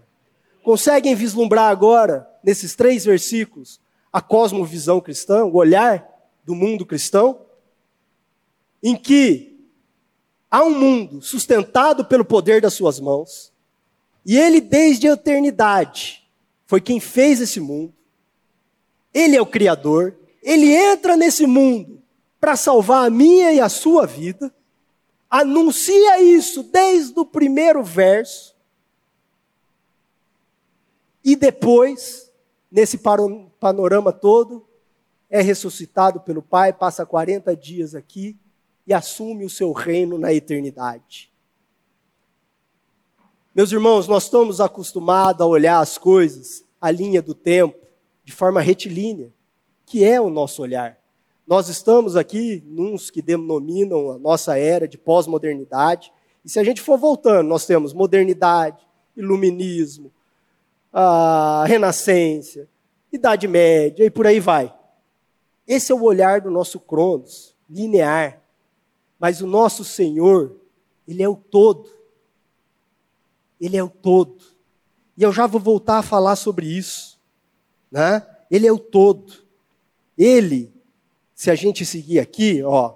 S1: Conseguem vislumbrar agora, nesses três versículos, a cosmovisão cristã, o olhar do mundo cristão? Em que há um mundo sustentado pelo poder das suas mãos, e ele, desde a eternidade, foi quem fez esse mundo, ele é o Criador, ele entra nesse mundo para salvar a minha e a sua vida, anuncia isso desde o primeiro verso, e depois, nesse panorama todo, é ressuscitado pelo Pai, passa 40 dias aqui e assume o seu reino na eternidade. Meus irmãos, nós estamos acostumados a olhar as coisas, a linha do tempo, de forma retilínea, que é o nosso olhar. Nós estamos aqui nos que denominam a nossa era de pós-modernidade, e se a gente for voltando, nós temos modernidade, iluminismo, a renascença, idade média e por aí vai. Esse é o olhar do nosso Cronos, linear. Mas o nosso Senhor, ele é o todo. Ele é o todo. E eu já vou voltar a falar sobre isso né? Ele é o todo. Ele, se a gente seguir aqui, ó,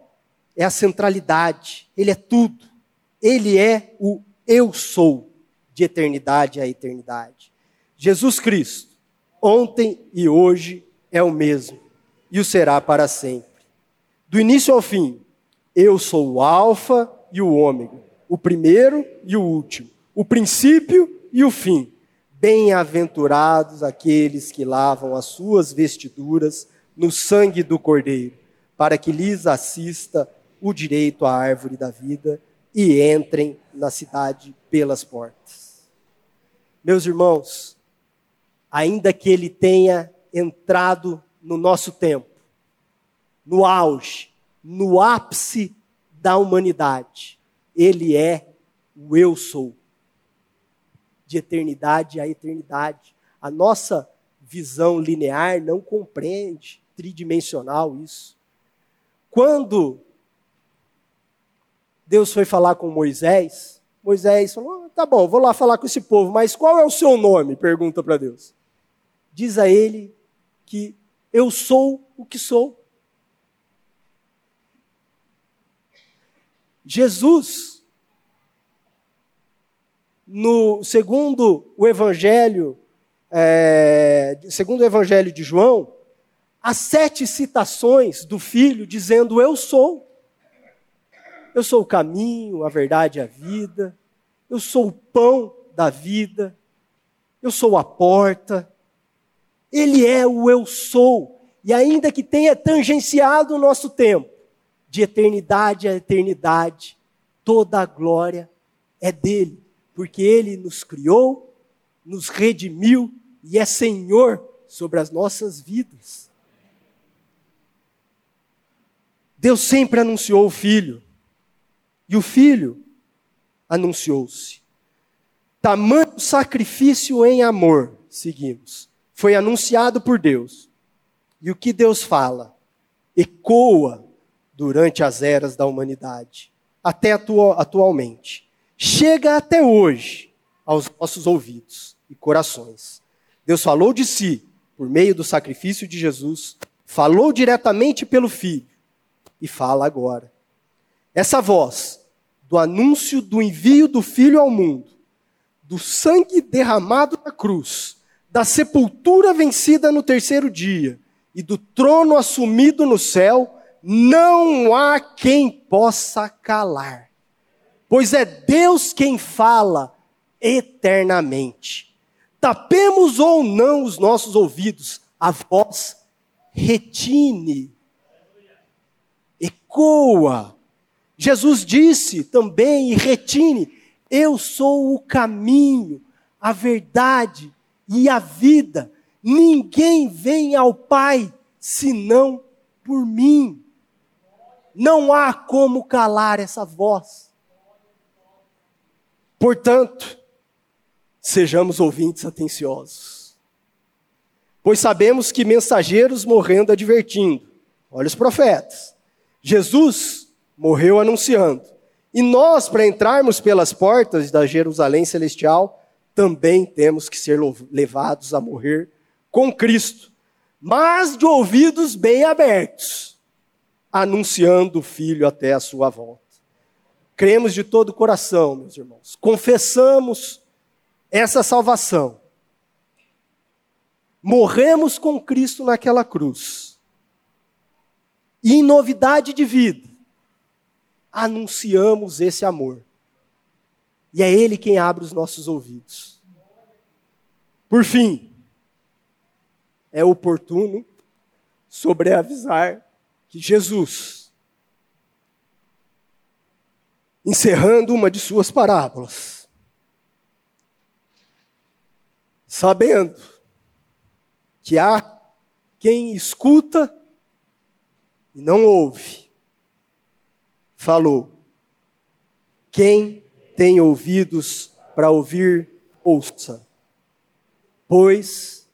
S1: é a centralidade, ele é tudo. Ele é o eu sou de eternidade a eternidade. Jesus Cristo, ontem e hoje é o mesmo e o será para sempre. Do início ao fim, eu sou o alfa e o ômega, o primeiro e o último, o princípio e o fim. Bem-aventurados aqueles que lavam as suas vestiduras no sangue do Cordeiro, para que lhes assista o direito à árvore da vida e entrem na cidade pelas portas. Meus irmãos, ainda que ele tenha entrado no nosso tempo, no auge, no ápice da humanidade, ele é o eu sou de eternidade a eternidade. A nossa visão linear não compreende tridimensional isso. Quando Deus foi falar com Moisés, Moisés falou: tá bom, vou lá falar com esse povo, mas qual é o seu nome? Pergunta para Deus. Diz a ele que eu sou o que sou. Jesus no segundo o Evangelho, é, segundo o Evangelho de João, as sete citações do Filho dizendo: Eu sou. Eu sou o caminho, a verdade e a vida. Eu sou o pão da vida. Eu sou a porta. Ele é o eu sou. E ainda que tenha tangenciado o nosso tempo, de eternidade a eternidade, toda a glória é dele, porque ele nos criou, nos redimiu e é Senhor sobre as nossas vidas. Deus sempre anunciou o Filho, e o Filho anunciou-se. Tamanho sacrifício em amor, seguimos, foi anunciado por Deus. E o que Deus fala ecoa durante as eras da humanidade, até atualmente. Chega até hoje aos nossos ouvidos e corações. Deus falou de si por meio do sacrifício de Jesus, falou diretamente pelo Filho e fala agora. Essa voz do anúncio do envio do Filho ao mundo, do sangue derramado na cruz, da sepultura vencida no terceiro dia e do trono assumido no céu, não há quem possa calar. Pois é Deus quem fala eternamente. Tapemos ou não os nossos ouvidos, a voz retine, ecoa Jesus disse também e retine: Eu sou o caminho, a verdade e a vida. Ninguém vem ao Pai senão por mim. Não há como calar essa voz. Portanto, sejamos ouvintes atenciosos. Pois sabemos que mensageiros morrendo advertindo. Olha os profetas. Jesus morreu anunciando. E nós, para entrarmos pelas portas da Jerusalém celestial, também temos que ser levados a morrer com Cristo, mas de ouvidos bem abertos, anunciando o Filho até a sua volta. Cremos de todo o coração, meus irmãos, confessamos essa salvação. Morremos com Cristo naquela cruz. E em novidade de vida, anunciamos esse amor. E é Ele quem abre os nossos ouvidos. Por fim, é oportuno sobreavisar que Jesus, encerrando uma de suas parábolas, sabendo que há quem escuta e não ouve, falou: Quem tem ouvidos para ouvir, ouça, pois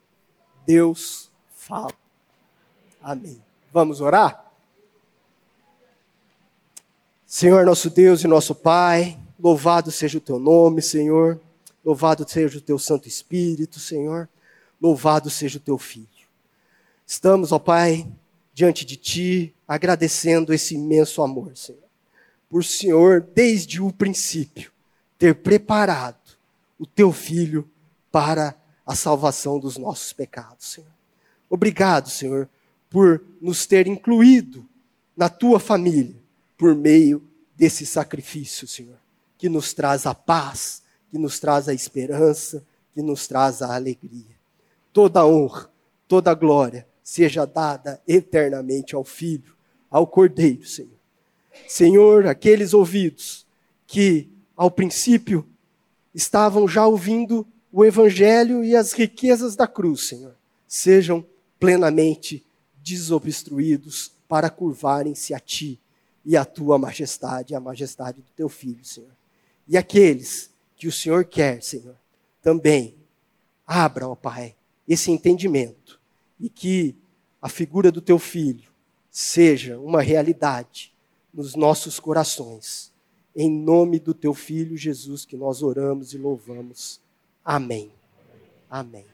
S1: Deus fala. Amém. Vamos orar? Senhor, nosso Deus e nosso Pai, louvado seja o teu nome, Senhor. Louvado seja o teu Santo Espírito, Senhor. Louvado seja o teu Filho. Estamos, ó Pai, diante de Ti, agradecendo esse imenso amor, Senhor por Senhor, desde o princípio, ter preparado o teu filho para a salvação dos nossos pecados, Senhor. Obrigado, Senhor, por nos ter incluído na tua família por meio desse sacrifício, Senhor, que nos traz a paz, que nos traz a esperança, que nos traz a alegria. Toda honra, toda glória seja dada eternamente ao Filho, ao Cordeiro, Senhor Senhor, aqueles ouvidos que ao princípio estavam já ouvindo o Evangelho e as riquezas da cruz, Senhor, sejam plenamente desobstruídos para curvarem-se a Ti e a Tua majestade, a majestade do Teu Filho, Senhor. E aqueles que o Senhor quer, Senhor, também abra, ó Pai, esse entendimento e que a figura do Teu Filho seja uma realidade nos nossos corações. Em nome do teu filho Jesus que nós oramos e louvamos. Amém. Amém.